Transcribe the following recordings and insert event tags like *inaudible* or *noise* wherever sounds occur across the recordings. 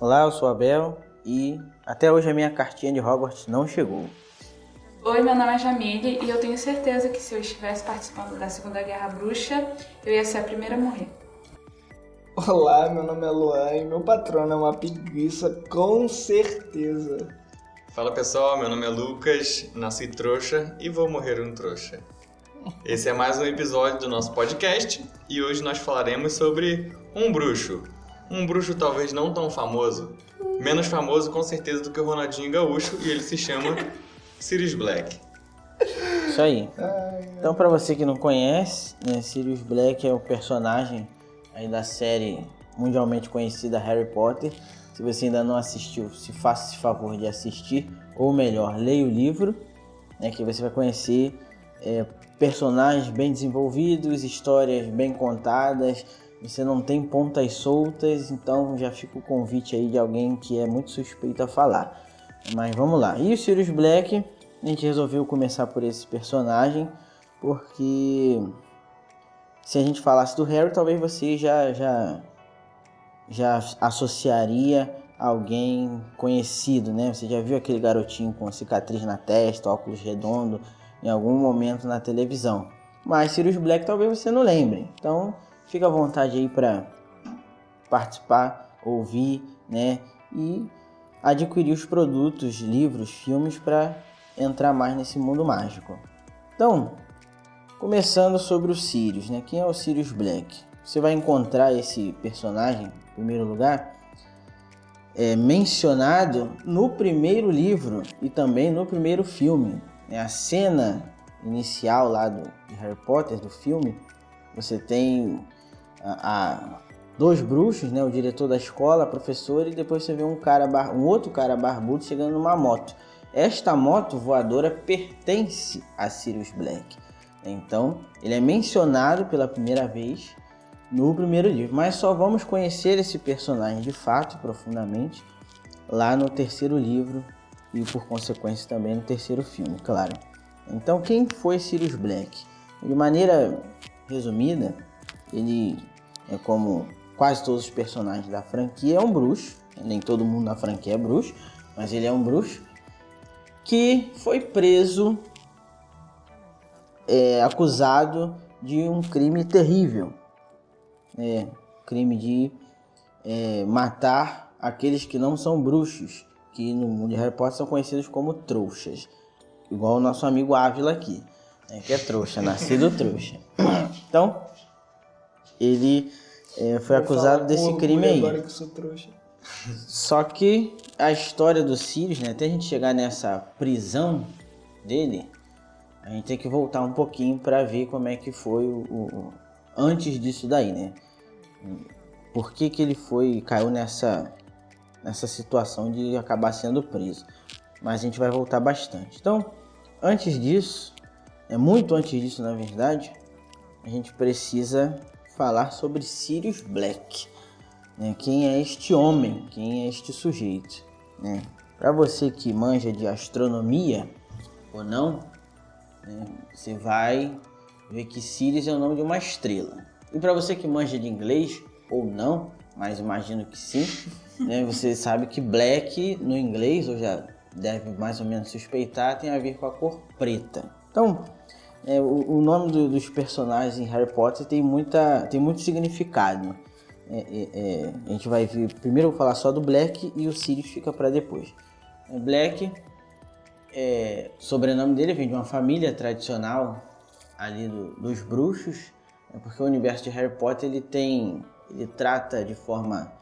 Olá, eu sou Abel e até hoje a minha cartinha de Hogwarts não chegou. Oi, meu nome é Jamile e eu tenho certeza que se eu estivesse participando da Segunda Guerra Bruxa, eu ia ser a primeira a morrer. Olá, meu nome é Luan e meu patrono é uma preguiça, com certeza. Fala pessoal, meu nome é Lucas, nasci trouxa e vou morrer um trouxa. Esse é mais um episódio do nosso podcast e hoje nós falaremos sobre um bruxo. Um bruxo talvez não tão famoso, menos famoso com certeza do que o Ronaldinho Gaúcho e ele se chama *laughs* Sirius Black. Isso aí. Então, para você que não conhece, né, Sirius Black é o personagem aí da série mundialmente conhecida Harry Potter. Se você ainda não assistiu, se faça esse favor de assistir, ou melhor, leia o livro, né, que você vai conhecer é, personagens bem desenvolvidos, histórias bem contadas. Você não tem pontas soltas, então já fica o convite aí de alguém que é muito suspeito a falar. Mas vamos lá. E o Sirius Black, a gente resolveu começar por esse personagem, porque se a gente falasse do Harry, talvez você já já já associaria alguém conhecido, né? Você já viu aquele garotinho com cicatriz na testa, óculos redondo, em algum momento na televisão. Mas Sirius Black talvez você não lembre. Então, fica à vontade aí para participar, ouvir, né? E adquirir os produtos, livros, filmes para entrar mais nesse mundo mágico. Então, começando sobre o Sirius, né? Quem é o Sirius Black? Você vai encontrar esse personagem, em primeiro lugar, é, mencionado no primeiro livro e também no primeiro filme. Né? A cena inicial lá do Harry Potter, do filme, você tem a, dois bruxos, né, o diretor da escola, a professora, e depois você vê um cara, um outro cara barbudo chegando numa moto. Esta moto voadora pertence a Sirius Black. Então, ele é mencionado pela primeira vez no primeiro livro, mas só vamos conhecer esse personagem de fato, profundamente, lá no terceiro livro e por consequência também no terceiro filme, claro. Então, quem foi Sirius Black? De maneira resumida, ele é como quase todos os personagens da franquia, é um bruxo. Nem todo mundo na franquia é bruxo, mas ele é um bruxo que foi preso, é, acusado de um crime terrível. É, crime de é, matar aqueles que não são bruxos, que no mundo de Harry Potter são conhecidos como trouxas. Igual o nosso amigo Ávila aqui, né, que é trouxa, nascido trouxa. *coughs* Então, ele é, foi Vou acusado desse crime aí. Agora que sou trouxa. Só que a história do Sirius, né, até a gente chegar nessa prisão dele, a gente tem que voltar um pouquinho para ver como é que foi o, o, antes disso daí, né? Por que, que ele foi caiu nessa nessa situação de acabar sendo preso? Mas a gente vai voltar bastante. Então, antes disso, é muito antes disso, na verdade, a gente precisa falar sobre Sirius Black. Né? Quem é este homem? Quem é este sujeito? Né? Para você que manja de astronomia ou não, né? você vai ver que Sirius é o nome de uma estrela. E para você que manja de inglês ou não, mas imagino que sim, *laughs* né? você sabe que Black no inglês, ou já deve mais ou menos suspeitar, tem a ver com a cor preta. Então, é, o, o, nome do, dos personagens em Harry Potter tem, muita, tem muito significado. É, é, é a gente vai ver. Primeiro eu vou falar só do Black e o Sirius fica para depois. É, Black, é, sobrenome dele vem de uma família tradicional ali do, dos bruxos, né, porque o universo de Harry Potter ele tem, ele trata de forma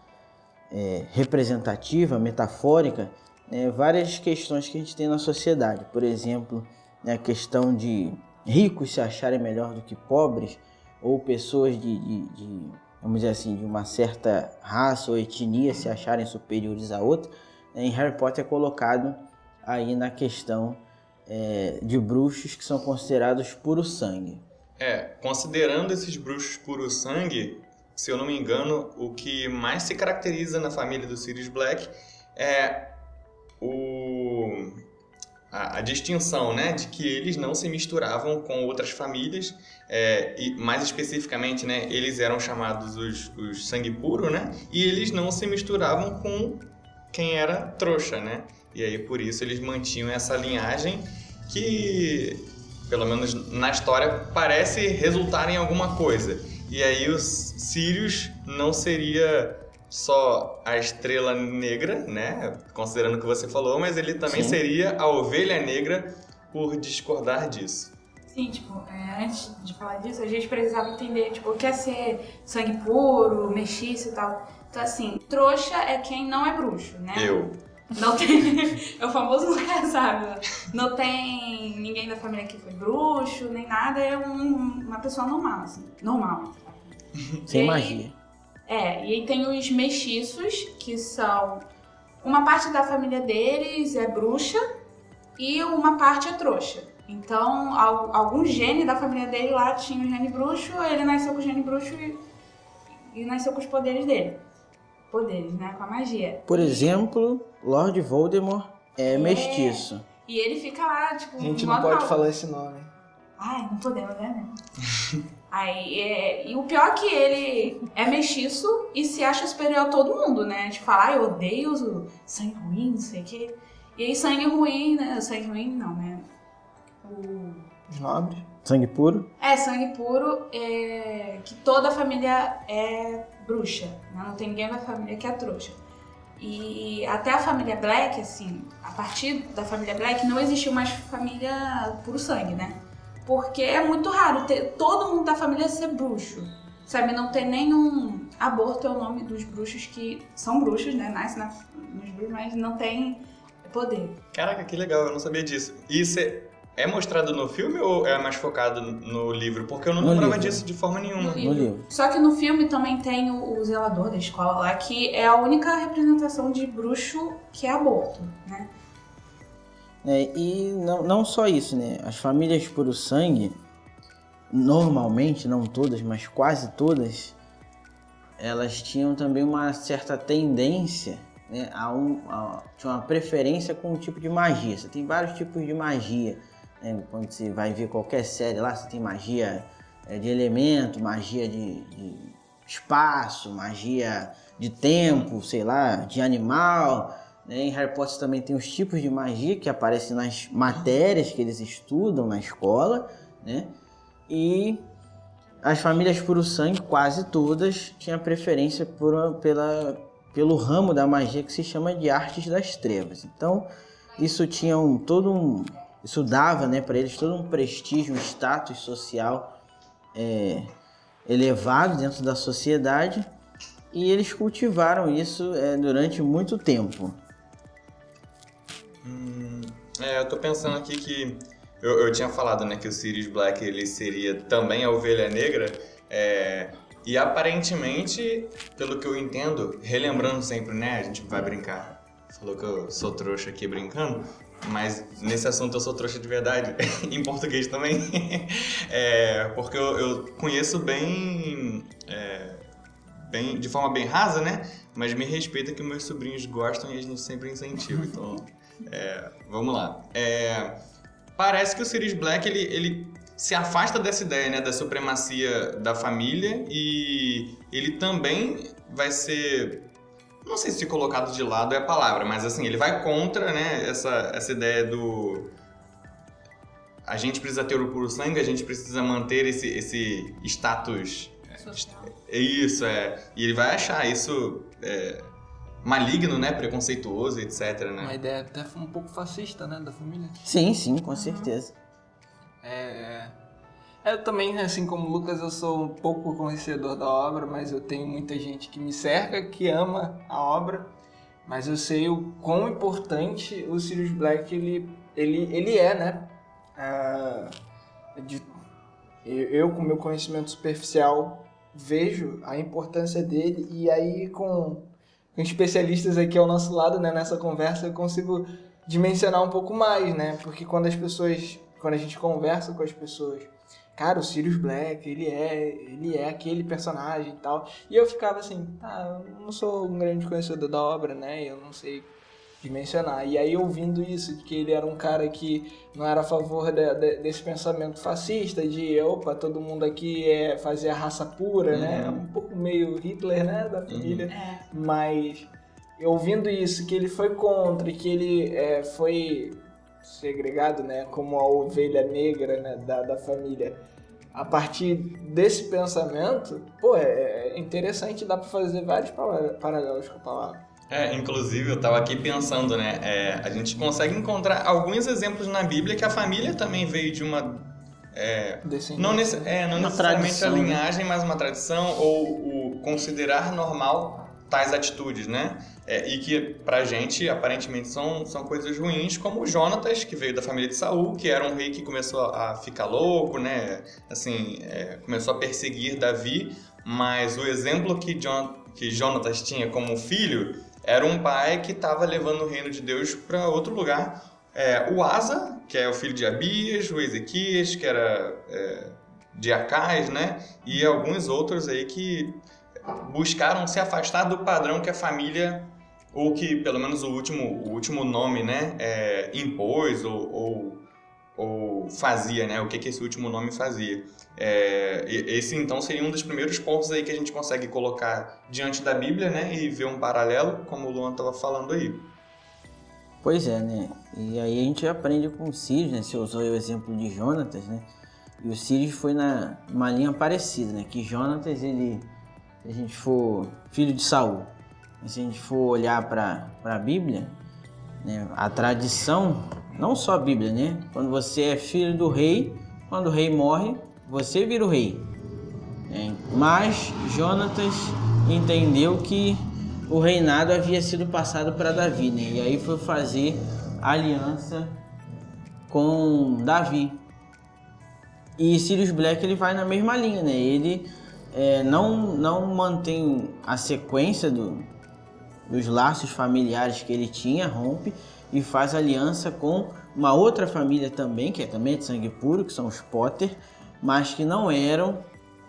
representativa, metafórica, né, várias questões que a gente tem na sociedade. Por exemplo, né, a questão de ricos se acharem melhor do que pobres, ou pessoas de, de, de, vamos dizer assim, de uma certa raça ou etnia se acharem superiores a outra, né, em Harry Potter é colocado aí na questão é, de bruxos que são considerados puro sangue. É, considerando esses bruxos puro sangue, se eu não me engano, o que mais se caracteriza na família do Sirius Black é o a, a, distinção, né, de que eles não se misturavam com outras famílias, é, e mais especificamente, né, eles eram chamados os, os sangue puro, né, e eles não se misturavam com quem era trouxa, né, e aí por isso eles mantinham essa linhagem que, pelo menos na história, parece resultar em alguma coisa. E aí os Sirius não seria só a estrela negra, né? Considerando o que você falou, mas ele também Sim. seria a ovelha negra por discordar disso. Sim, tipo, é, antes de falar disso, a gente precisava entender, tipo, o que é ser sangue puro, mexiço e tal. Então, assim, trouxa é quem não é bruxo, né? Eu. Não tem. *laughs* é o famoso nunca sabe. Não tem ninguém da família que foi bruxo, nem nada. É um, uma pessoa normal, assim. Normal. Sem magia. É, e aí tem os mexiços, que são. Uma parte da família deles é bruxa e uma parte é trouxa. Então, algum gene da família dele lá tinha o gene bruxo, ele nasceu com o gene bruxo e, e nasceu com os poderes dele. Poderes, né? Com a magia. Por exemplo, Lord Voldemort é, é mestiço. E ele fica lá, tipo. A gente não pode falar esse nome. Ai, não podemos, né? *laughs* Aí, é, e o pior é que ele é mexiço e se acha superior a todo mundo, né? De falar, ah, eu odeio o sangue ruim, não sei o quê. E aí, sangue ruim, né? Sangue ruim, não, né? O... Nobre. Sangue puro? É, sangue puro, é... que toda a família é bruxa, né? Não tem ninguém da família que é trouxa. E até a família Black, assim, a partir da família Black não existiu mais família puro sangue, né? Porque é muito raro ter todo mundo da família ser bruxo. Sabe, não ter nenhum. Aborto é o nome dos bruxos que são bruxos, né? Nasce na... nos bruxos, mas não tem poder. Caraca, que legal, eu não sabia disso. E isso é, é mostrado no filme ou é mais focado no livro? Porque eu não no lembrava livro. disso de forma nenhuma. No livro. no livro. Só que no filme também tem o, o, zelador da escola lá, que é a única representação de bruxo que é aborto, né? É, e não, não só isso, né? As famílias puro sangue, normalmente, não todas, mas quase todas, elas tinham também uma certa tendência né, a, um, a tinha uma preferência com um tipo de magia. Você tem vários tipos de magia. Né? Quando você vai ver qualquer série lá, você tem magia é, de elemento, magia de, de espaço, magia de tempo, sei lá, de animal. Né? Em Harry Potter também tem os tipos de magia que aparecem nas matérias que eles estudam na escola, né? E as famílias puro sangue, quase todas, tinham preferência por, pela, pelo ramo da magia que se chama de artes das trevas. Então, isso tinha um, todo um, isso dava, né, para eles todo um prestígio, um status social é, elevado dentro da sociedade e eles cultivaram isso é, durante muito tempo. Hum, é, eu tô pensando aqui que eu, eu, tinha falado, né, que o Sirius Black ele seria também a ovelha negra, é, e aparentemente, pelo que eu entendo, relembrando sempre, né, a gente vai brincar. Falou que eu sou trouxa aqui brincando, mas nesse assunto eu sou trouxa de verdade, *laughs* em português também. *laughs* é, porque eu, eu, conheço bem, é, bem, de forma bem rasa, né? Mas me respeita que meus sobrinhos gostam e a gente sempre incentiva. Então, é, vamos lá. É, parece que o Sirius Black ele, ele se afasta dessa ideia né, da supremacia da família e ele também vai ser não sei se colocado de lado é a palavra, mas assim, ele vai contra, né, essa, essa ideia do a gente precisa ter o puro sangue, a gente precisa manter esse, esse status social. É isso, é. E ele vai achar isso é, maligno, né? Preconceituoso, etc, né? Uma ideia até um pouco fascista, né? Da família. Sim, sim, com certeza. É, é... Eu também, assim como o Lucas, eu sou um pouco conhecedor da obra, mas eu tenho muita gente que me cerca, que ama a obra. Mas eu sei o quão importante o Sirius Black ele, ele, ele é, né? Ah, de, eu, eu, com meu conhecimento superficial, vejo a importância dele e aí com com especialistas aqui ao nosso lado, né, nessa conversa, eu consigo dimensionar um pouco mais, né? Porque quando as pessoas, quando a gente conversa com as pessoas, cara, o Sirius Black, ele é, ele é aquele personagem e tal. E eu ficava assim, tá, eu não sou um grande conhecedor da obra, né? Eu não sei de mencionar. E aí, ouvindo isso, de que ele era um cara que não era a favor de, de, desse pensamento fascista, de opa, todo mundo aqui é fazer a raça pura, né? Uhum. Um pouco meio Hitler, né? Da família. É. Mas ouvindo isso, que ele foi contra e que ele é, foi segregado, né? Como a ovelha negra né, da, da família. A partir desse pensamento, pô, é, é interessante, dá pra fazer vários para- paralelos com a palavra. É, inclusive eu tava aqui pensando, né? é, a gente consegue encontrar alguns exemplos na Bíblia que a família também veio de uma. é, não, nesse- é, não Uma necessariamente tradição, a né? linhagem, mas uma tradição ou o considerar normal tais atitudes, né? É, e que pra gente aparentemente são, são coisas ruins, como o Jonatas, que veio da família de Saul, que era um rei que começou a ficar louco, né? Assim, é, começou a perseguir Davi, mas o exemplo que, Jon, que Jonatas tinha como filho era um pai que estava levando o reino de Deus para outro lugar. É, o Asa, que é o filho de Abias, o Ezequias, que era é, de Acais, né? E alguns outros aí que buscaram se afastar do padrão que a família, ou que pelo menos o último, o último nome, né, é, impôs ou, ou, ou fazia, né? O que, que esse último nome fazia. É, esse então seria um dos primeiros pontos aí que a gente consegue colocar diante da Bíblia, né? E ver um paralelo, como o Luan estava falando aí. Pois é, né? E aí a gente aprende com o Sirius, né? Você usou o exemplo de Jonatas, né? E o Sirius foi na uma linha parecida, né? Que Jonatas, ele, se a gente for filho de Saul, se a gente for olhar para a Bíblia, né? A tradição, não só a Bíblia, né? Quando você é filho do rei, quando o rei morre, você vira o rei. né? Mas Jonatas entendeu que o reinado havia sido passado para Davi, né? E aí foi fazer aliança com Davi. E Sirius Black ele vai na mesma linha, né? Ele é, não, não mantém a sequência do, dos laços familiares que ele tinha, rompe e faz aliança com uma outra família também, que é também de sangue puro, que são os Potter, mas que não eram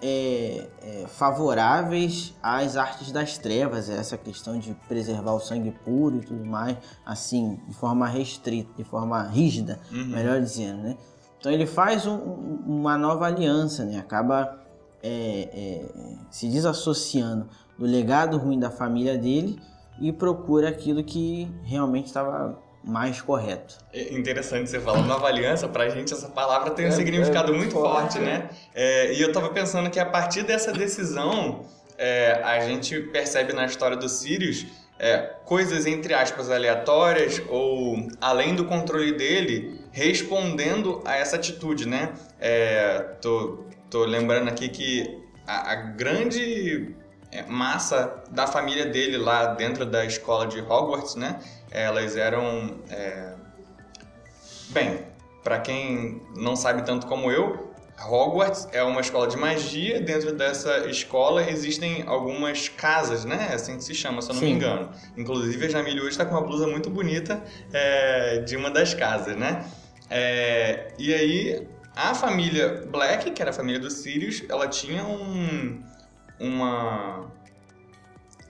é, é, favoráveis às artes das trevas, essa questão de preservar o sangue puro e tudo mais, assim, de forma restrita, de forma rígida, melhor dizendo, né? Então ele faz um- um- uma nova aliança, né? Acaba é, é, se desassociando do legado ruim da família dele e procura aquilo que realmente estava mais correto. É interessante você falar nova aliança, pra gente essa palavra tem um É, significado é muito muito forte, forte, né? É, e eu tava pensando que a partir dessa decisão, é, a gente percebe na história do Sirius é, coisas, entre aspas, aleatórias ou além do controle dele, respondendo a essa atitude, né? É, tô, tô lembrando aqui que a, a grande massa da família dele lá dentro da escola de Hogwarts, né? Elas eram. é, Bem, para quem não sabe tanto como eu, Hogwarts é uma escola de magia. Dentro dessa escola existem algumas casas, né? É assim que se chama, se eu não me Sim. engano. Inclusive a Jamile hoje está com uma blusa muito bonita é, de uma das casas, né? É, e aí a família Black, que era a família dos Sirius, ela tinha um, uma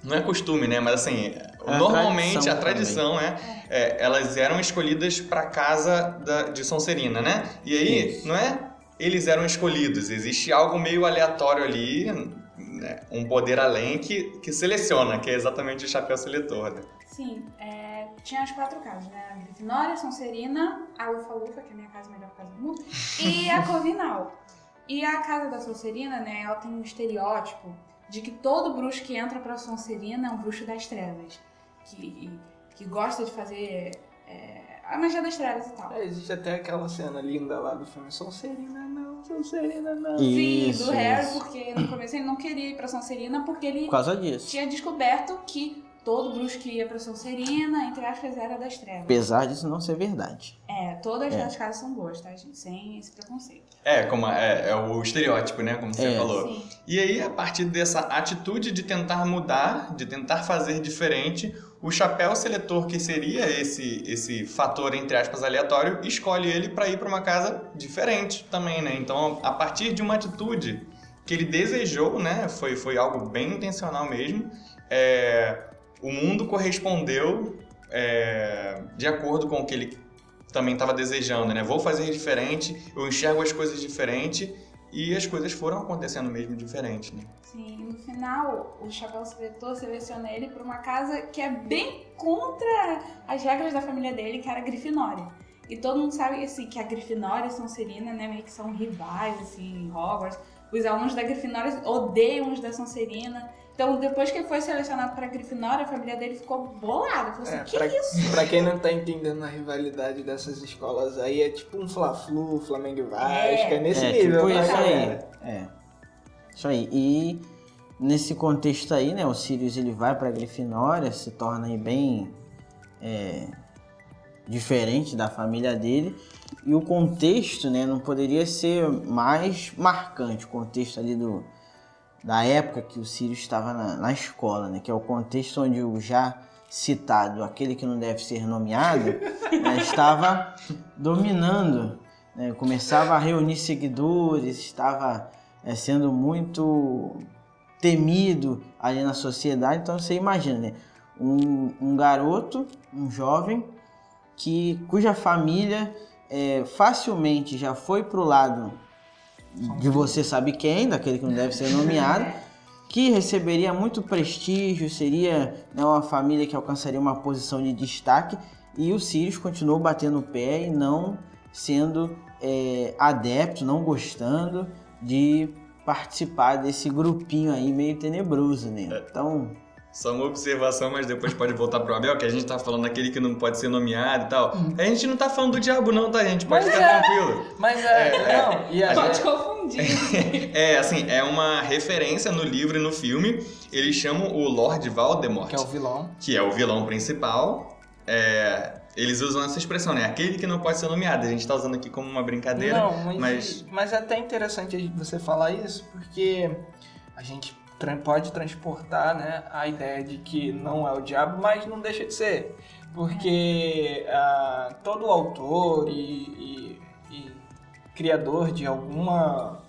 não é costume, né? Mas assim, a normalmente tradição a tradição é, é, elas eram escolhidas para casa da, de Sonserina, né? E aí, Isso. não é? Eles eram escolhidos. Existe algo meio aleatório ali, né? um poder além que, que seleciona, que é exatamente o chapéu seletor. Né? Sim, é, tinha as quatro casas, né? A Grifinória, Sonserina, a Lufa-Lufa, que é a minha casa, a melhor casa do mundo, *laughs* e a Corvinal. E a casa da Sonserina, né, ela tem um estereótipo de que todo bruxo que entra pra Sonserina é um bruxo das trevas. Que, que gosta de fazer é, a magia das trevas e tal. É, existe até aquela cena linda lá do filme Sonserina não, Sonserina não. Sim, Isso, do Harry, isso. porque no começo ele não queria ir pra Sonserina porque ele Por causa disso. tinha descoberto que todo bruxo que ia pra Sonserina, entre aspas, era das trevas. Apesar disso não ser verdade. É, todas É. as casas são boas, tá, gente? Sem esse preconceito. É, como é, é o estereótipo, né? Como você É. falou. Sim. E aí, a partir dessa atitude de tentar mudar, de tentar fazer diferente, o chapéu seletor, que seria esse, esse fator, entre aspas, aleatório, escolhe ele para ir para uma casa diferente também, né? Então, a partir de uma atitude que ele desejou, né? Foi, foi algo bem intencional mesmo. é, o mundo correspondeu é, de acordo com o que ele também estava desejando, né? Vou fazer diferente, eu enxergo as coisas diferente e as coisas foram acontecendo mesmo diferente, né? Sim, no final o Chapéu Seletor seleciona ele para uma casa que é bem contra as regras da família dele, que era a Grifinória. E todo mundo sabe assim, que a Grifinória e a Sonserina, né, meio que são rivais assim, em Hogwarts. Os alunos da Grifinória odeiam os da Sonserina. Então, depois que ele foi selecionado para Grifinória, a família dele ficou bolada. Falou assim, É, que pra, isso? *laughs* pra quem não tá entendendo a rivalidade dessas escolas aí, é tipo um Fla-Flu, Flamengo e Vasco, é, nesse é, nível, tipo né, isso aí. É. Isso aí. E nesse contexto aí, né, o Sirius ele vai pra Grifinória, se torna aí bem é, diferente da família dele. E o contexto, né, não poderia ser mais marcante, o contexto ali do da época que o Sirius estava na, na escola, né, que é o contexto onde o já citado, aquele que não deve ser nomeado, *laughs* né, estava dominando né, começava a reunir seguidores, estava é, sendo muito temido ali na sociedade. Então você imagina, né? Um, um garoto, um jovem, que cuja família é, facilmente já foi pro lado de você sabe quem, daquele que não deve ser nomeado, *laughs* que receberia muito prestígio, seria né, uma família que alcançaria uma posição de destaque, e o Sirius continuou batendo o pé e não sendo é, adepto, não gostando de participar desse grupinho aí meio tenebroso, né? Então, Só uma observação, mas depois pode voltar pro Abel, que a gente tá falando daquele que não pode ser nomeado e tal. A gente não tá falando do diabo não, tá, gente? Pode Mas ficar é. tranquilo. Mas é, não, e a Pode gente, confundir. *laughs* É, assim, é uma referência no livro e no filme. Eles chamam o Lord Voldemort, que é o vilão. que é o vilão principal. É, eles usam essa expressão, né? Aquele que não pode ser nomeado. A gente tá usando aqui como uma brincadeira. Não, mas, mas- mas... é até interessante você falar isso, porque a gente pode transportar né, a ideia de que não é o diabo, mas não deixa de ser. Porque ah, todo autor e, e- e criador de alguma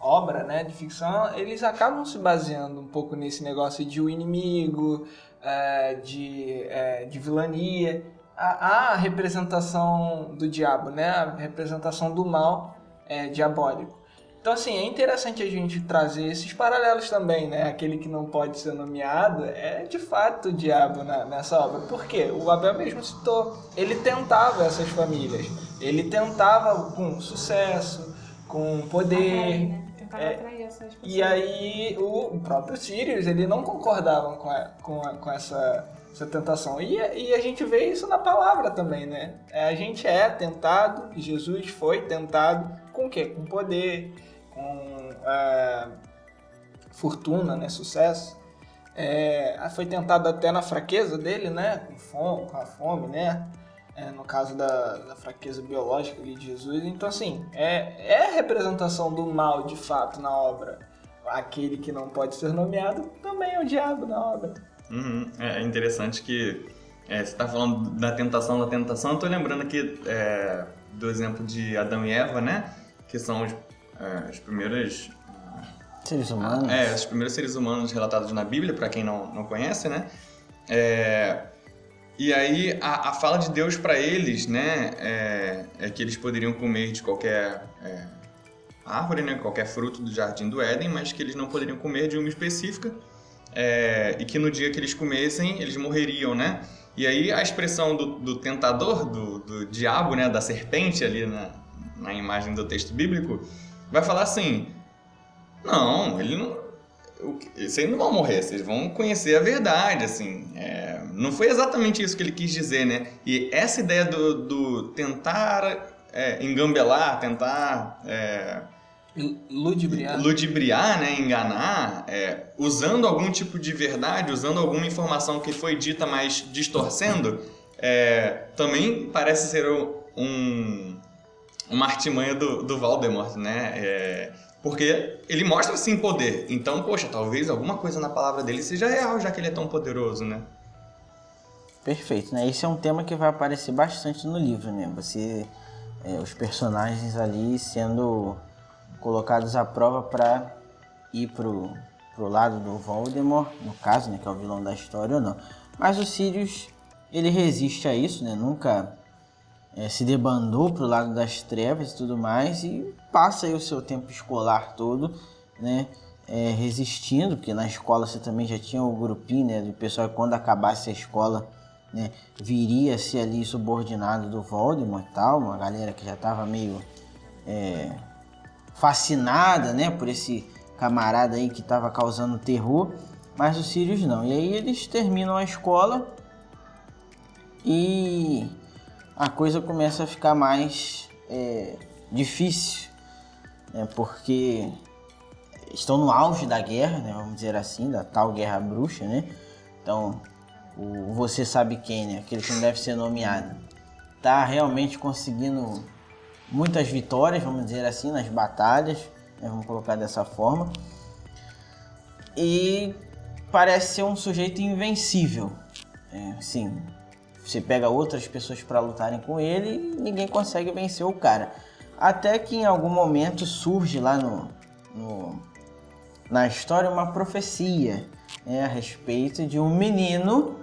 obra né, de ficção, eles acabam se baseando um pouco nesse negócio de o inimigo, eh, de, eh, de vilania. A, a representação do diabo, né? a representação do mal eh, diabólico. Então, assim, é interessante a gente trazer esses paralelos também, né? Aquele que não pode ser nomeado é de fato o diabo na- nessa obra. Por quê? O Abel mesmo citou. Ele tentava essas famílias. Ele tentava com sucesso, com poder. né? Tentava É, atrair essas pessoas. E aí o, próprio Sirius, ele não concordava com, a- com, a- com essa, essa tentação. E, e a gente vê isso na palavra também, né? É, A gente é tentado, Jesus foi tentado o quê? Com poder, com ah, fortuna, né? Sucesso. É, foi tentado até na fraqueza dele, né? Com fome, com a fome, né? É, no caso da, da fraqueza biológica de Jesus. Então, assim, é, é a representação do mal de fato na obra. Aquele que não pode ser nomeado também é o diabo na obra. Uhum. É interessante que é, você tá falando da tentação da tentação. Eu tô lembrando aqui é, do exemplo de Adão e Eva, né? Que são os, é, os primeiros seres humanos. É, os primeiros seres humanos relatados na Bíblia, para quem não, não conhece, né? É, e aí a, a fala de Deus para eles, né, é, é que eles poderiam comer de qualquer é, árvore, né, qualquer fruto do jardim do Éden, mas que eles não poderiam comer de uma específica é, e que no dia que eles comessem eles morreriam, né? E aí a expressão do, do tentador, do, do diabo, né, da serpente ali na, na imagem do texto bíblico, vai falar assim: não, ele não. Vocês não vão morrer, vocês vão conhecer a verdade, assim. É, não foi exatamente isso que ele quis dizer, né? E essa ideia do, do tentar é, engambelar, tentar é, Ludibriar. ludibriar, né, enganar, é, usando algum tipo de verdade, usando alguma informação que foi dita, mas distorcendo, é, também parece ser um, uma artimanha do, do Voldemort, né? É, porque ele mostra sim poder. Então, poxa, talvez alguma coisa na palavra dele seja real, já que ele é tão poderoso, né? Perfeito, né? Esse é um tema que vai aparecer bastante no livro, né? Você, é, os personagens ali sendo colocados à prova para ir pro, pro lado do Voldemort, no caso, né? Que é o vilão da história ou não. Mas o Sirius ele resiste a isso, né? Nunca é, se debandou pro lado das trevas e tudo mais e passa aí o seu tempo escolar todo, né? É, resistindo, porque na escola você também já tinha o grupinho, né? Do pessoal que quando acabasse a escola, né? Viria a ser ali subordinado do Voldemort e tal, uma galera que já tava meio é, fascinada, né? Por esse camarada aí que tava causando terror, mas os Sirius não. E aí eles terminam a escola e a coisa começa a ficar mais é, difícil, né? porque estão no auge da guerra, né? vamos dizer assim, da tal guerra bruxa, né? Então, o você sabe quem, né? Aquele que não deve ser nomeado, tá realmente conseguindo muitas vitórias, vamos dizer assim, nas batalhas, né? vamos colocar dessa forma. E parece ser um sujeito invencível. É, sim, você pega outras pessoas para lutarem com ele e ninguém consegue vencer o cara. Até que em algum momento surge lá no, no na história uma profecia né, a respeito de um menino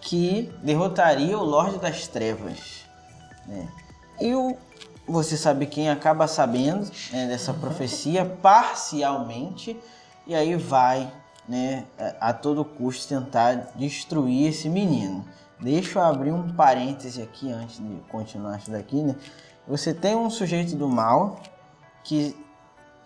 que derrotaria o Lorde das Trevas. Né? E o, você sabe quem acaba sabendo né, dessa profecia *laughs* parcialmente e aí vai né, a todo custo tentar destruir esse menino. Deixa eu abrir um parêntese aqui antes de continuar isso daqui, né? Você tem um sujeito do mal que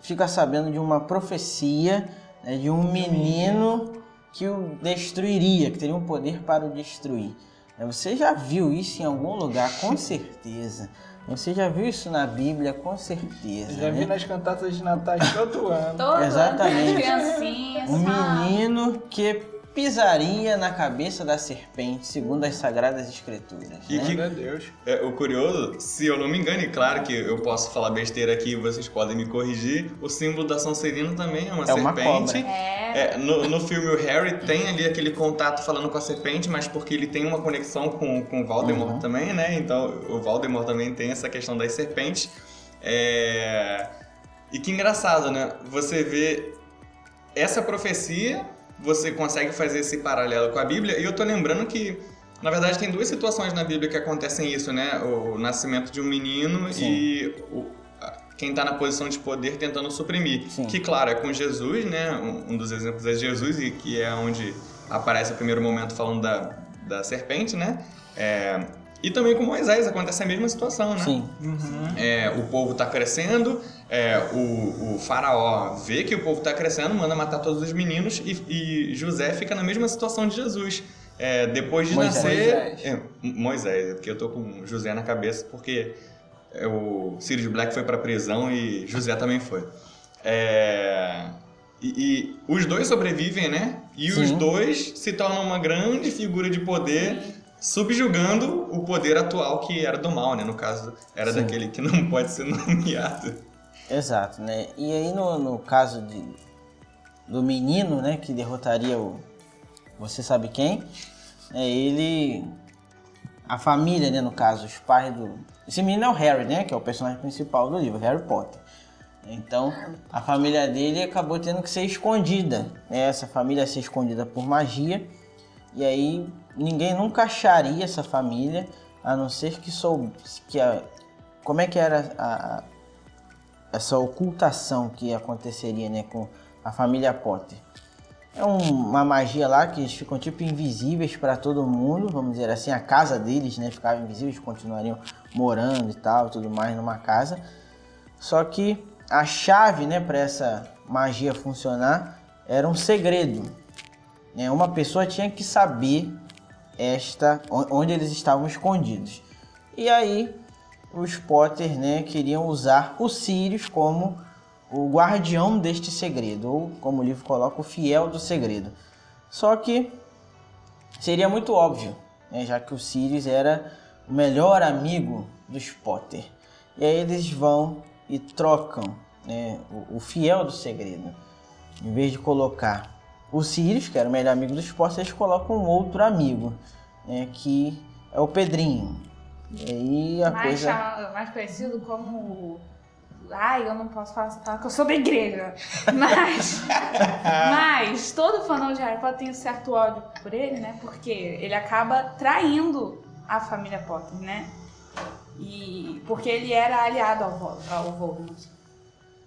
fica sabendo de uma profecia né, de um menino que o destruiria, que teria um poder para o destruir. Você já viu isso em algum lugar, com *laughs* certeza. Você já viu isso na Bíblia, com certeza. Já né? vi nas cantatas de Natal *laughs* todo ano. Todo Exatamente. ano, criancinhas. Um menino que pisaria na cabeça da serpente, segundo as Sagradas Escrituras. E né? que- Meu Deus. É, o curioso, se eu não me engano, e claro que eu posso falar besteira aqui e vocês podem me corrigir, o símbolo da Sonserina também é uma É uma serpente. cobra. É, É, no, no filme o Harry tem ali aquele contato falando com a serpente, mas porque ele tem uma conexão com, com o Voldemort Uhum. também, né? Então o Voldemort também tem essa questão das serpentes. É, E que engraçado, né? Você vê essa profecia, você consegue fazer esse paralelo com a Bíblia, e eu tô lembrando que, na verdade, tem duas situações na Bíblia que acontecem isso, né? O nascimento de um menino Sim. e o- quem tá na posição de poder tentando suprimir. Sim. Que, claro, é com Jesus, né? Um, um dos exemplos é Jesus, e que é onde aparece o primeiro momento falando da, da serpente, né? É, e também com Moisés acontece a mesma situação, né? Sim, É, o povo está crescendo, é, o, o faraó vê que o povo está crescendo, manda matar todos os meninos e, e José fica na mesma situação de Jesus. É, depois de Moisés. nascer. Moisés. É, Moisés, é porque eu tô com José na cabeça, porque é, o Sirius Black foi pra prisão e José também foi. É, e, e os dois sobrevivem, né? E os Sim. dois se tornam uma grande figura de poder subjugando o poder atual que era do mal, né? No caso, era Sim. daquele que não pode ser *laughs* nomeado. Exato, né? E aí no, no caso de, do menino, né, que derrotaria o você sabe quem, é ele a família, né, no caso, os pais do esse menino é o Harry, né, que é o personagem principal do livro, Harry Potter. Então, a família dele acabou tendo que ser escondida. né? Essa família ia ser escondida por magia. E aí ninguém nunca acharia essa família, a não ser que soubesse que a, como é que era a- essa ocultação que aconteceria né, com a família Potter. É um- uma magia lá que eles ficam tipo invisíveis para todo mundo, vamos dizer assim, a casa deles, né, ficava invisível, eles continuariam morando e tal, tudo mais numa casa. Só que a chave, né, para essa magia funcionar era um segredo. né? Uma pessoa tinha que saber esta on- onde eles estavam escondidos. E aí os Potter, né, queriam usar o Sirius como o guardião deste segredo, ou como o livro coloca, o fiel do segredo. Só que seria muito óbvio, né, já que o Sirius era o melhor amigo dos Potter. E aí eles vão e trocam né, o, o fiel do segredo. Em vez de colocar o Sirius, que era o melhor amigo dos Potter, eles colocam um outro amigo, né, que é o Pedrinho. E aí a mais, coisa... chama- mais conhecido como Ai, eu não posso falar essa palavra, porque eu sou da igreja. *laughs* Mas. mas todo fã de Harry Potter tem um certo ódio por ele, né? Porque ele acaba traindo a família Potter, né? E porque ele era aliado ao, ao Voldemort.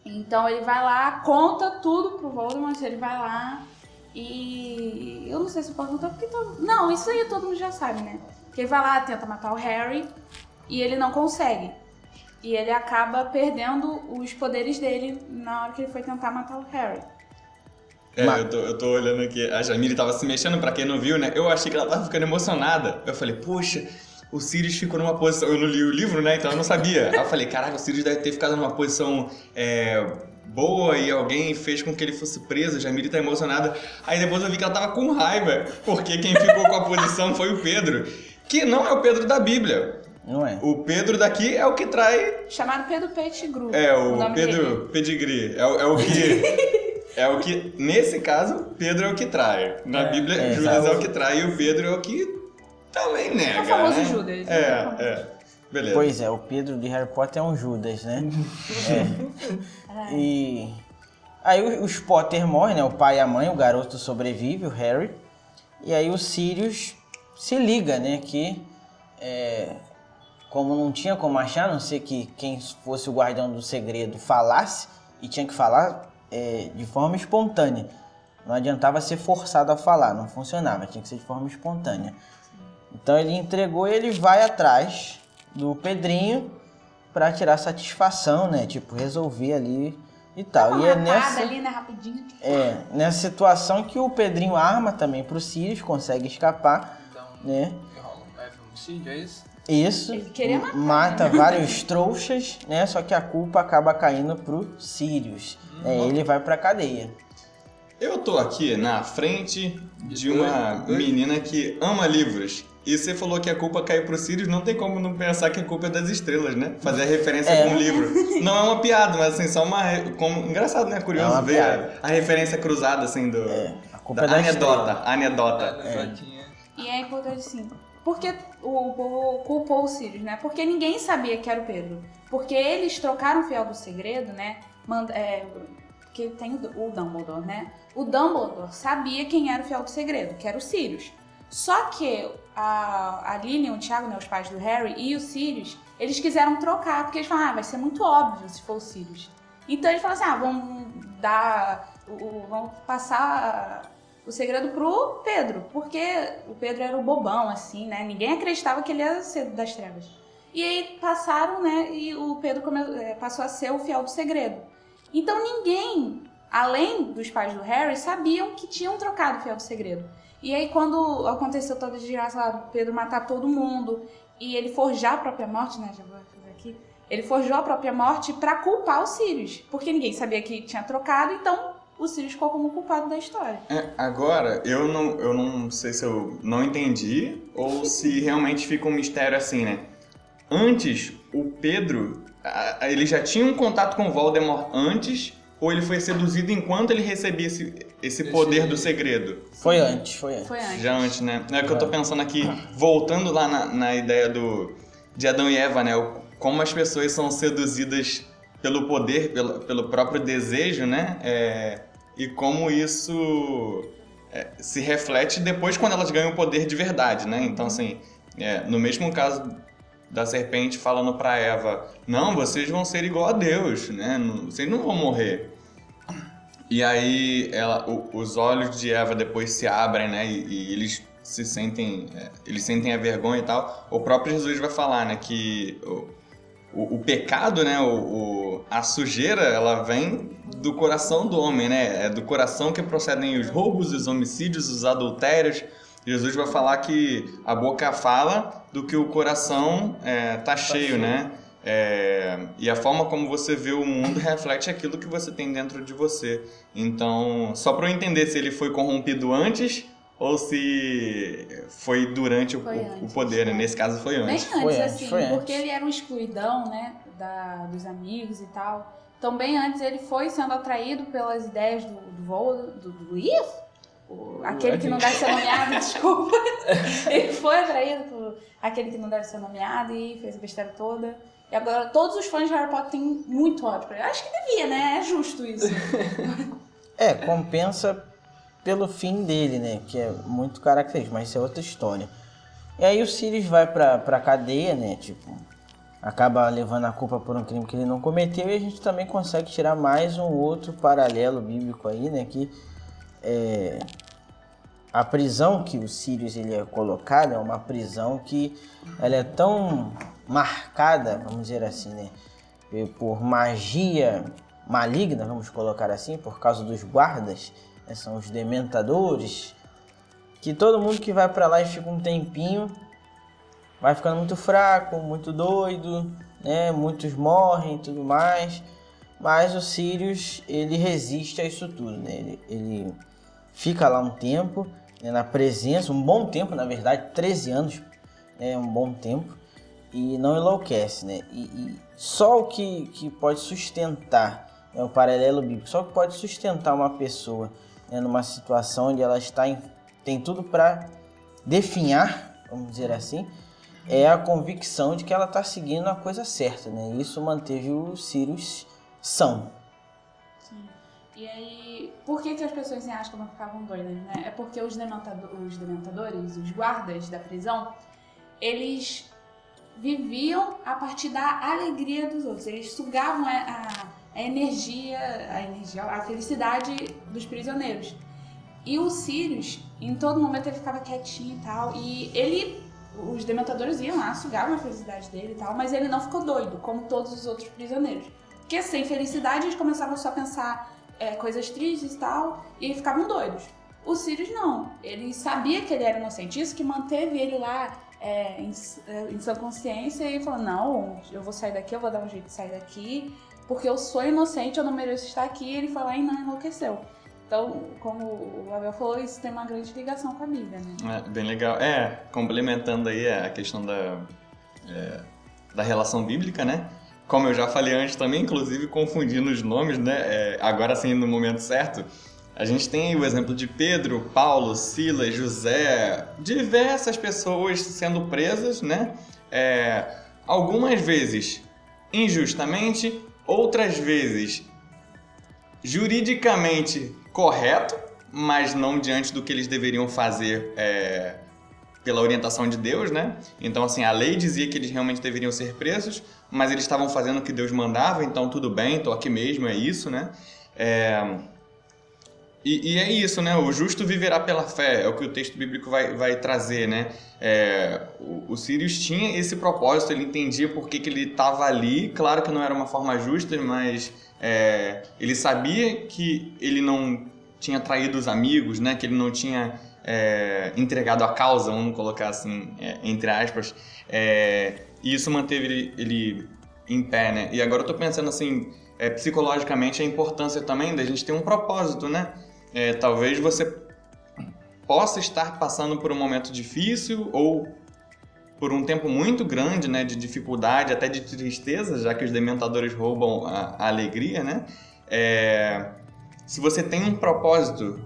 Então ele vai lá, conta tudo pro Voldemort, ele vai lá e. Eu não sei se eu posso contar porque todo... Não, isso aí todo mundo já sabe, né? Que ele vai lá, tenta matar o Harry e ele não consegue. E ele acaba perdendo os poderes dele na hora que ele foi tentar matar o Harry. É, Mas- eu tô, eu tô olhando aqui, a Jamile tava se mexendo, pra quem não viu, né? Eu achei que ela tava ficando emocionada. Eu falei, poxa, o Sirius ficou numa posição. Eu não li o livro, né? Então eu não sabia. Aí eu falei, caraca, o Sirius deve ter ficado numa posição é, boa e alguém fez com que ele fosse preso. A Jamile tá emocionada. Aí depois eu vi que ela tava com raiva, porque quem ficou com a posição foi o Pedro, que não é o Pedro da Bíblia. Não é? O Pedro daqui é o que trai Chamado Pedro Pettigrew. é, o, nome Pedro dele. Pedigree. É, o- é o que. *laughs* É o que. Nesse caso, Pedro é o que trai. Na É, Bíblia, é, Judas é o que trai e o Pedro é o que também nega. É o famoso né? Judas. É, é. Beleza. Pois é, o Pedro de Harry Potter é um Judas, né? *laughs* é. E aí o- os Potter morrem, né? O pai e a mãe, o garoto sobrevive, o Harry. E aí o Sirius se liga, né? Que é, como não tinha como achar, a não ser que quem fosse o guardião do segredo falasse, e tinha que falar é, de forma espontânea. Não adiantava ser forçado a falar, não funcionava, tinha que ser de forma espontânea. Então ele entregou e ele vai atrás do Pedrinho pra tirar satisfação, né? Tipo, resolver ali e tal. Uma e é nessa, ali, né, rapidinho. é, nessa situação que o Pedrinho arma também pro Sirius, consegue escapar, né? homicídio, é isso? Isso. Ele queria matar, Mata vários trouxas, né? Só que a culpa acaba caindo pro Sirius. É, ele vai pra cadeia. Eu tô aqui na frente de uma menina que ama livros. E você falou que a culpa caiu pro Sirius, não tem como não pensar que a culpa é das estrelas, né? Fazer a referência É. com o livro. Não é uma piada, mas assim, só uma. Como, engraçado, né? Curioso É ver piada. a, a referência cruzada, assim, do. A culpa da é da anedota. Anedota. É. E é importante sim. Porque o povo culpou o Sirius, né? Porque ninguém sabia que era o Pedro. Porque eles trocaram o fiel do segredo, né? Manda, é, porque tem o, o Dumbledore, né? O Dumbledore sabia quem era o fiel do segredo, que era o Sirius. Só que a, a Lilian, o Thiago, né, os pais do Harry e o Sirius, eles quiseram trocar, porque eles falaram, ah, vai ser muito óbvio se for o Sirius. Então eles falaram assim, ah, vamos dar, o- o- vamos passar o segredo pro Pedro, porque o Pedro era o bobão, assim, né? Ninguém acreditava que ele ia ser das trevas. E aí passaram, né? E o Pedro eh, passou a ser o fiel do segredo. Então ninguém, além dos pais do Harry, sabiam que tinham trocado o fiel do segredo. E aí quando aconteceu toda a desgraça lá do Pedro matar todo mundo e ele forjar a própria morte, né? Já vou fazer aqui. Ele forjou a própria morte pra culpar o Sirius, porque ninguém sabia que tinha trocado, então o Sirius ficou como culpado da história. É, agora, eu não, eu não sei se eu não entendi ou *laughs* se realmente fica um mistério assim, né? Antes, o Pedro, a- a- ele já tinha um contato com o Voldemort antes ou ele foi seduzido enquanto ele recebia esse, esse Esse- poder do segredo? Foi antes, foi antes. Foi antes. Já antes, né? É que eu tô pensando aqui, voltando lá na, na ideia do, de Adão e Eva, né? O- Como as pessoas são seduzidas pelo poder, pelo, pelo próprio desejo, né? É, e como isso é, se reflete depois quando elas ganham o poder de verdade, né? Então, assim, é, no mesmo caso da serpente falando pra Eva, não, vocês vão ser igual a Deus, né? Não- Vocês não vão morrer. E aí ela, o- os olhos de Eva depois se abrem, né? E, e eles se sentem, é, eles sentem a vergonha e tal. O próprio Jesus vai falar, né? Que o, o, pecado, né? O, o- a sujeira, ela vem do coração do homem, né? É do coração que procedem os roubos, os homicídios, os adultérios. Jesus vai falar que a boca fala do que o coração é, tá cheio, né? É, e a forma como você vê o mundo reflete aquilo que você tem dentro de você. Então, só para eu entender se ele foi corrompido antes ou se foi durante o, Foi o- o antes, poder, né? né? Nesse caso foi Bem antes. antes, Foi antes, assim, antes. porque ele era um excluidão, né, da, dos amigos e tal. Então, bem antes, ele foi sendo atraído pelas ideias do, do Vol, do, do o- aquele que não deve ser nomeado, *laughs* desculpa. ele foi atraído por aquele que não deve ser nomeado e fez a besteira toda. E agora todos os fãs de Harry Potter têm muito ódio pra ele. Acho que devia, né? É justo isso. *laughs* É, compensa pelo fim dele, né? Que é muito característico, mas isso é outra história. E aí o Sirius vai pra, pra cadeia, né? Tipo, acaba levando a culpa por um crime que ele não cometeu e a gente também consegue tirar mais um outro paralelo bíblico aí, né? Que é, a prisão que o Sirius ele é colocado é uma prisão que ela é tão marcada, vamos dizer assim, né? Por magia maligna, vamos colocar assim, por causa dos guardas? São os dementadores, que todo mundo que vai para lá e fica um tempinho vai ficando muito fraco, muito doido, né? Muitos morrem e tudo mais. Mas o Sirius, ele resiste a isso tudo, né? Ele, ele fica lá um tempo, né? na presença, um bom tempo, na verdade, 13 anos, é né? um bom tempo, e não enlouquece, né? E, e só o que, que pode sustentar, é o paralelo bíblico, só o que pode sustentar uma pessoa né? numa situação onde ela está em, tem tudo para definhar, vamos dizer assim, é a convicção de que ela está seguindo a coisa certa, né? Isso manteve o Sirius são. Sim. E aí, por que, que as pessoas em Ascalon ficavam doidas, né? É porque os, dementado os dementadores, os guardas da prisão, eles viviam a partir da alegria dos outros. Eles sugavam a, a, a energia, a energia, a felicidade dos prisioneiros. E o Sirius, em todo momento, ele ficava quietinho e tal. E ele os dementadores iam lá, sugavam a felicidade dele e tal, mas ele não ficou doido, como todos os outros prisioneiros. Porque sem felicidade eles começavam só a pensar é, coisas tristes e tal, e ficavam doidos. O Sirius não, ele sabia que ele era inocente, isso que manteve ele lá é, em, é, em sua consciência e falou: Não, eu vou sair daqui, eu vou dar um jeito de sair daqui, porque eu sou inocente, eu não mereço estar aqui. E ele foi lá e não enlouqueceu. Então, como o Abel falou, isso tem uma grande ligação com a Bíblia, né? É, bem legal. É, complementando aí a questão da, é, da relação bíblica, né? Como eu já falei antes também, inclusive confundindo os nomes, né? É, agora sim, no momento certo, a gente tem o exemplo de Pedro, Paulo, Silas, José, diversas pessoas sendo presas, né? É, algumas vezes injustamente, outras vezes juridicamente correto, mas não diante do que eles deveriam fazer é, pela orientação de Deus, né? Então, assim, a lei dizia que eles realmente deveriam ser presos, mas eles estavam fazendo o que Deus mandava, então tudo bem, tô aqui mesmo, é isso, né? É... E, e, é isso, né? O justo viverá pela fé, é o que o texto bíblico vai, vai trazer, né? É, o, o Sirius tinha esse propósito, ele entendia por que, que ele estava ali, claro que não era uma forma justa, mas é, ele sabia que ele não tinha traído os amigos, né? Que ele não tinha é, entregado a causa, vamos colocar assim, é, entre aspas. É, e isso manteve ele, ele, em pé, né? E agora eu tô pensando assim, é, psicologicamente, a importância também da gente ter um propósito, né? É, talvez você possa estar passando por um momento difícil ou por um tempo muito grande, né, de dificuldade, até de tristeza, já que os dementadores roubam a, a alegria, né? É, se você tem um propósito,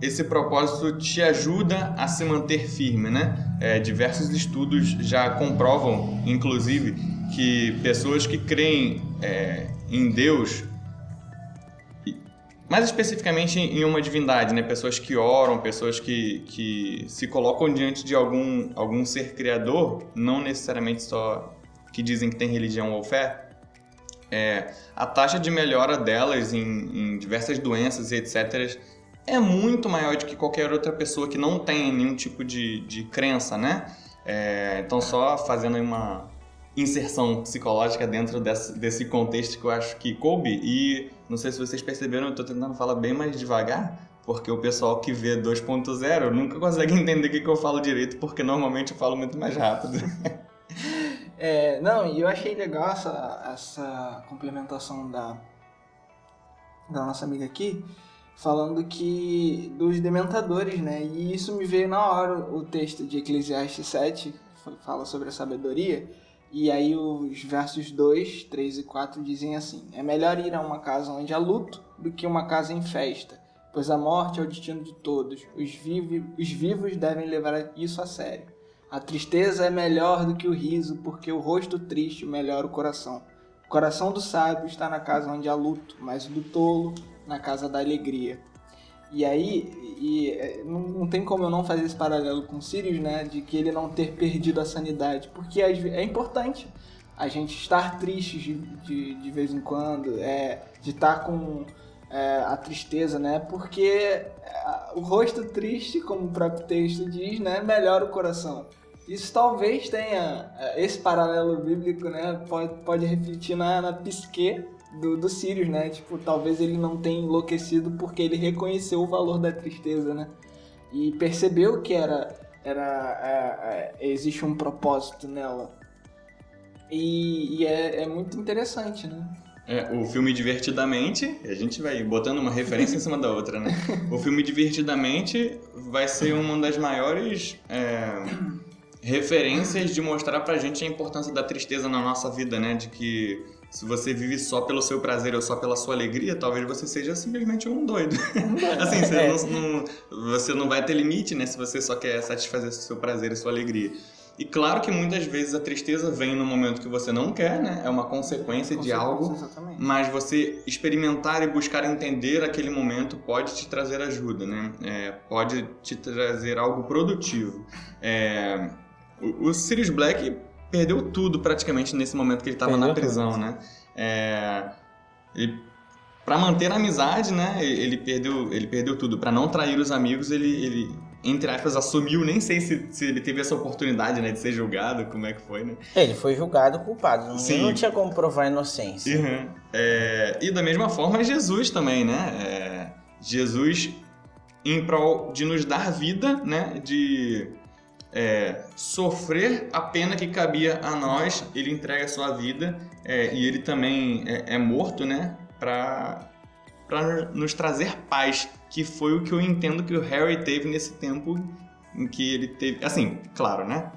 esse propósito te ajuda a se manter firme, né? É, diversos estudos já comprovam, inclusive, que pessoas que creem é, em Deus mais especificamente em uma divindade, né? Pessoas que oram, pessoas que, que se colocam diante de algum, algum ser criador, não necessariamente só que dizem que tem religião ou fé. É, a taxa de melhora delas em, em diversas doenças e etc. é muito maior do que qualquer outra pessoa que não tem nenhum tipo de, de crença, né? É, então, só fazendo uma, inserção psicológica dentro desse, desse contexto que eu acho que coube. E não sei se vocês perceberam, eu estou tentando falar bem mais devagar, porque o pessoal que vê 2.0 nunca consegue *laughs* entender o que, que eu falo direito, porque normalmente eu falo muito mais rápido. *laughs* É, não, e eu achei legal essa, essa complementação da, da nossa amiga aqui, falando que dos dementadores, né? E isso me veio na hora o texto de Eclesiastes 7, fala sobre a sabedoria, e aí os versos 2, 3 e 4 dizem assim: É melhor ir a uma casa onde há luto do que uma casa em festa, pois a morte é o destino de todos. Os, vive, os vivos devem levar isso a sério. A tristeza é melhor do que o riso, porque o rosto triste melhora o coração. O coração do sábio está na casa onde há luto, mas o do tolo na casa da alegria. E aí, e, é, não, tem como eu não fazer esse paralelo com Sirius, né? De que ele não ter perdido a sanidade. Porque é importante a gente estar triste de, de, de vez em quando, é, de estar com é, a tristeza, né? Porque é, o rosto triste, como o próprio texto diz, né? Melhora o coração. Isso talvez tenha, é, esse paralelo bíblico, né? Pode, pode refletir na, na psique do, do Sirius, né? Tipo, talvez ele não tenha enlouquecido porque ele reconheceu o valor da tristeza, né? E percebeu que era, era é, é, existe um propósito nela. E, e é, é, muito interessante, né? É, o filme Divertidamente, a gente vai botando uma referência em cima da outra, né? *laughs* O filme Divertidamente vai ser uma das maiores é, referências de mostrar pra gente a importância da tristeza na nossa vida, né? De que se você vive só pelo seu prazer ou só pela sua alegria, talvez você seja simplesmente um doido. *laughs* assim, você, é. não, não, você não vai ter limite, né? Se você só quer satisfazer seu prazer e sua alegria. E claro que muitas vezes a tristeza vem no momento que você não quer, né? É uma consequência, de algo. Exatamente. Mas você experimentar e buscar entender aquele momento pode te trazer ajuda, né? É, pode te trazer algo produtivo. É, o, o Sirius Black perdeu tudo praticamente nesse momento que ele estava na prisão, tudo. né? É, ele para manter a amizade, né? Ele perdeu, ele perdeu tudo. Para não trair os amigos, ele, ele entre aspas, assumiu, nem sei se, se ele teve essa oportunidade, né, de ser julgado, como é que foi, né? Ele foi julgado culpado, não, Sim. não tinha como provar a inocência. Uhum. É, e da mesma forma, Jesus também, né? É, Jesus, em prol de nos dar vida, né, de é, sofrer a pena que cabia a nós, ele entrega a sua vida é, e ele também é, é morto, né, para nos trazer paz, que foi o que eu entendo que o Harry teve nesse tempo em que ele teve, assim, claro, né?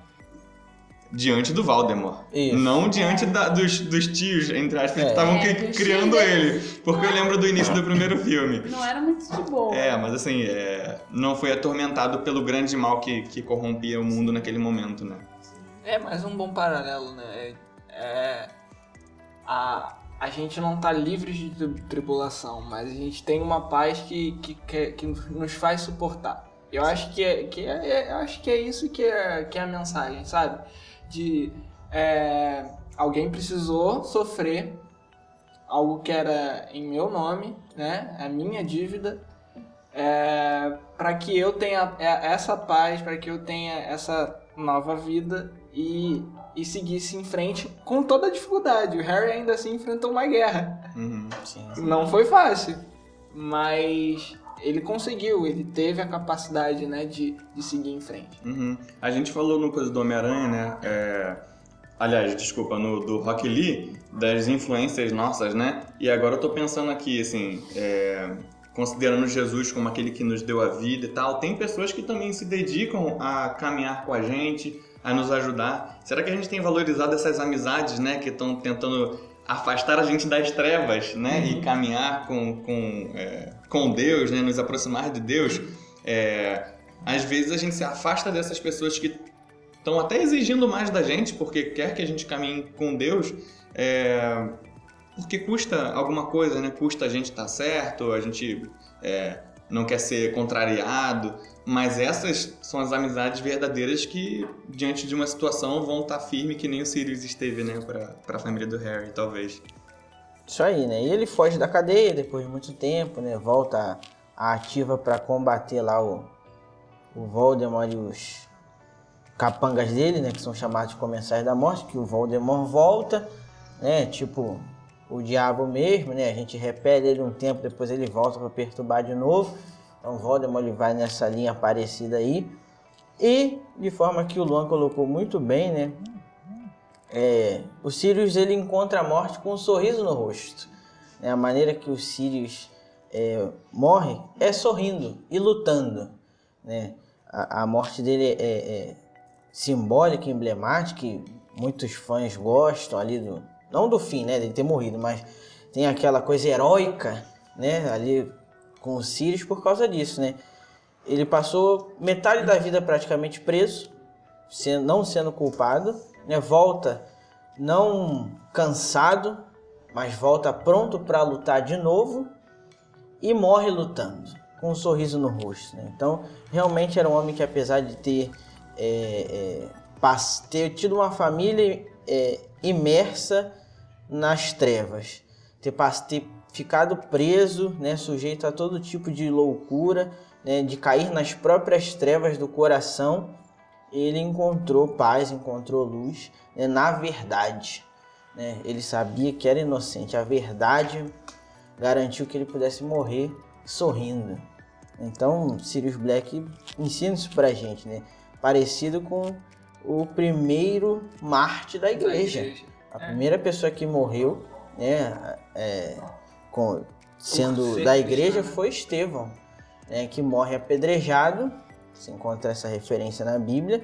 Diante do Voldemort. Isso. Não diante da, dos, dos tios, entre aspas, é. que estavam é, criando ele. Porque eu lembro do início do primeiro *laughs* filme. Não era muito de boa. É, mas assim, é, não foi atormentado pelo grande mal que, que corrompia o mundo naquele momento, né? É mais um bom paralelo, né? É, é a, a gente não está livre de tribulação, mas a gente tem uma paz que, que, que, que nos faz suportar. Eu acho que é, que é, é acho que é isso que é, que é a mensagem, sabe? De é, alguém precisou sofrer algo que era em meu nome, né? A minha dívida, é, para que eu tenha essa paz, para que eu tenha essa nova vida e e seguisse em frente com toda a dificuldade. O Harry ainda assim enfrentou uma guerra. Uhum, sim, sim. Não foi fácil, mas ele conseguiu, ele teve a capacidade né, de, de seguir em frente. Uhum. A gente falou no coisa do Homem-Aranha, né? É... Aliás, desculpa, no do Rock Lee, das influências nossas, né? E agora eu tô pensando aqui, assim, é... considerando Jesus como aquele que nos deu a vida e tal, tem pessoas que também se dedicam a caminhar com a gente, a nos ajudar. Será que a gente tem valorizado essas amizades, né, que estão tentando afastar a gente das trevas, né, uhum. e caminhar com, com, é, com Deus, né, nos aproximar de Deus? É, às vezes a gente se afasta dessas pessoas que estão até exigindo mais da gente, porque quer que a gente caminhe com Deus, é, porque custa alguma coisa, né? Custa a gente estar tá certo, a gente é, não quer ser contrariado, mas essas são as amizades verdadeiras que, diante de uma situação, vão estar firme que nem o Sirius esteve, né, para a família do Harry, talvez. Isso aí, né? E ele foge da cadeia depois de muito tempo, né? Volta à ativa para combater lá o, o Voldemort e os capangas dele, né? Que são chamados de Comensais da Morte, que o Voldemort volta, né? Tipo o diabo mesmo, né? A gente repele ele um tempo, depois ele volta para perturbar de novo. Então Voldemort ele vai nessa linha parecida aí. E de forma que o Luan colocou muito bem, né? É, o Sirius ele encontra a morte com um sorriso no rosto. Né? A maneira que o Sirius é, morre é sorrindo e lutando. Né? A, a morte dele é, é, simbólica, emblemática, e muitos fãs gostam ali do. Não do fim, né? Dele ter morrido, mas tem aquela coisa heróica, né? Ali com o Sirius por causa disso, né? Ele passou metade da vida praticamente preso, sendo, não sendo culpado, né? volta não cansado, mas volta pronto para lutar de novo e morre lutando, com um sorriso no rosto. Né? Então, realmente era um homem que, apesar de ter, é, é, ter tido uma família é, imersa nas trevas, ter, ter ficado preso, né, sujeito a todo tipo de loucura, né, de cair nas próprias trevas do coração, ele encontrou paz, encontrou luz né, na verdade. Né? Ele sabia que era inocente. A verdade garantiu que ele pudesse morrer sorrindo. Então, Sirius Black ensina isso pra gente, né? Parecido com o primeiro Marte da igreja. Da igreja. A é. primeira pessoa que morreu, né, é, com, sendo da igreja, foi Estevão, né, que morre apedrejado. Se encontra essa referência na Bíblia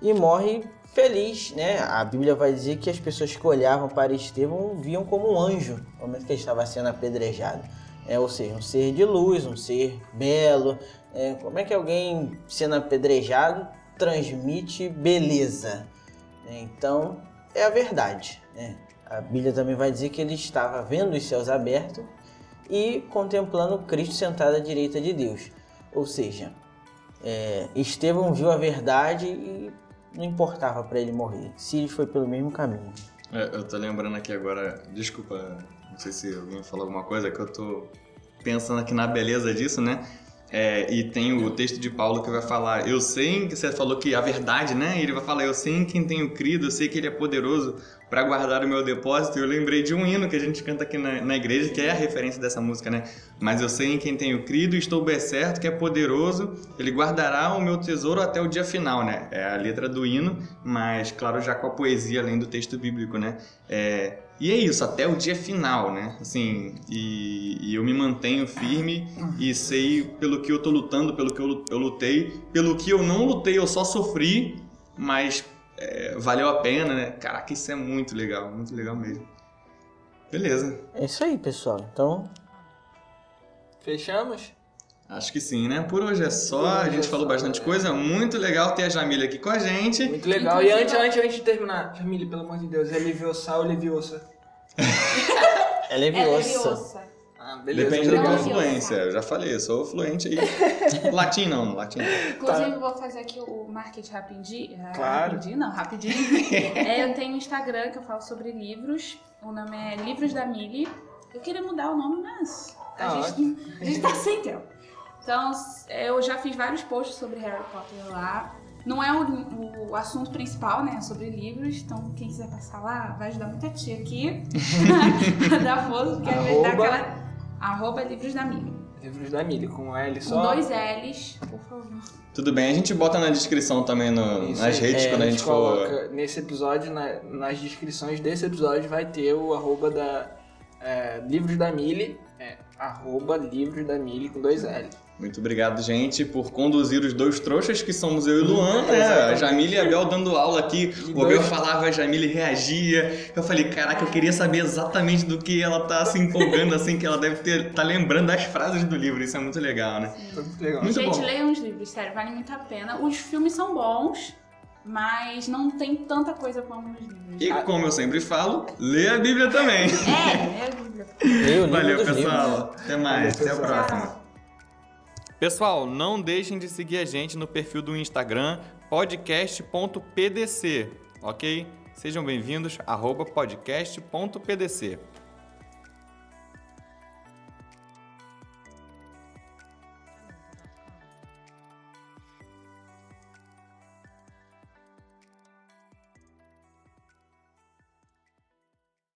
e morre feliz, né? A Bíblia vai dizer que as pessoas que olhavam para Estevão viam como um anjo no momento que ele estava sendo apedrejado. É, ou seja, um ser de luz, um ser belo. É, como é que alguém sendo apedrejado transmite beleza? É, então, é a verdade. Né? A Bíblia também vai dizer que ele estava vendo os céus abertos e contemplando Cristo sentado à direita de Deus. Ou seja, é, Estevão viu a verdade e não importava para ele morrer. Sirius foi pelo mesmo caminho. É, eu tô lembrando aqui agora, desculpa, não sei se alguém falou alguma coisa, que eu tô pensando aqui na beleza disso, né? É, e tem o texto de Paulo que vai falar, eu sei que você falou que a verdade, né? Ele vai falar, eu sei em quem tenho crido, eu sei que ele é poderoso para guardar o meu depósito. Eu lembrei de um hino que a gente canta aqui na, na, igreja, que é a referência dessa música, né? Mas eu sei em quem tenho crido, estou bem certo que é poderoso, ele guardará o meu tesouro até o dia final, né? É a letra do hino, mas claro, já com a poesia além do texto bíblico, né? É, e é isso, até o dia final, né? Assim, e, e, eu me mantenho firme e sei pelo que eu tô lutando, pelo que eu, eu lutei, pelo que eu não lutei, eu só sofri, mas é, valeu a pena, né? Caraca, isso é muito legal, muito legal mesmo. Beleza. É isso aí, pessoal. Então. Fechamos? Acho que sim, né? Por hoje é só. a gente é falou só, bastante é. coisa. Muito legal ter a Jamília aqui com a gente. Muito legal. E antes, antes, antes de terminar, Jamília, pelo amor de Deus, é Leviosa ou Leviosa? é Leviosa. Ah, beleza. Depende da tua fluência. Eu já falei, eu sou fluente aí. *laughs* latim não, latim. Inclusive, tá. vou fazer aqui o marketing rapidinho. Ah, claro. Rapidinho, não, rapidinho. *laughs* é, eu tenho um Instagram que eu falo sobre livros. O nome é Livros da Mili. Eu queria mudar o nome, mas a, ah, gente, a gente tá sem tempo. Então, eu já fiz vários posts sobre Harry Potter lá. Não é o, o assunto principal, né? É sobre livros. Então, quem quiser passar lá, vai ajudar muita tia aqui *laughs* a dar força, porque às vezes dá aquela. Arroba Livros da Mili. Livros da Mili, com L só. Com dois L's, por favor. Tudo bem, a gente bota na descrição também no, Isso, nas redes é, quando a gente, a gente for. Nesse episódio, na, nas descrições desse episódio, vai ter o arroba da é, Livros da Mili, é, arroba Livros da Mili com dois L's. Muito obrigado, gente, por conduzir os dois trouxas, que somos eu e Luan, né? A Jamile e a Bel dando aula aqui. O Abel falava, a Jamile reagia. Eu falei, caraca, eu queria saber exatamente do que ela tá se empolgando, assim, que ela deve ter, tá lembrando das frases do livro. Isso é muito legal, né? Muito legal. Muito gente, bom. leiam os livros, sério, vale muito a pena. Os filmes são bons, mas não tem tanta coisa como nos livros. E como eu sempre falo, lê a Bíblia também. É, lê a Bíblia. Valeu, pessoal. Livros. Até mais. Valeu, Até a próxima. Pessoal, não deixem de seguir a gente no perfil do Instagram podcast.pdc, ok? Sejam bem-vindos, arroba podcast.pdc.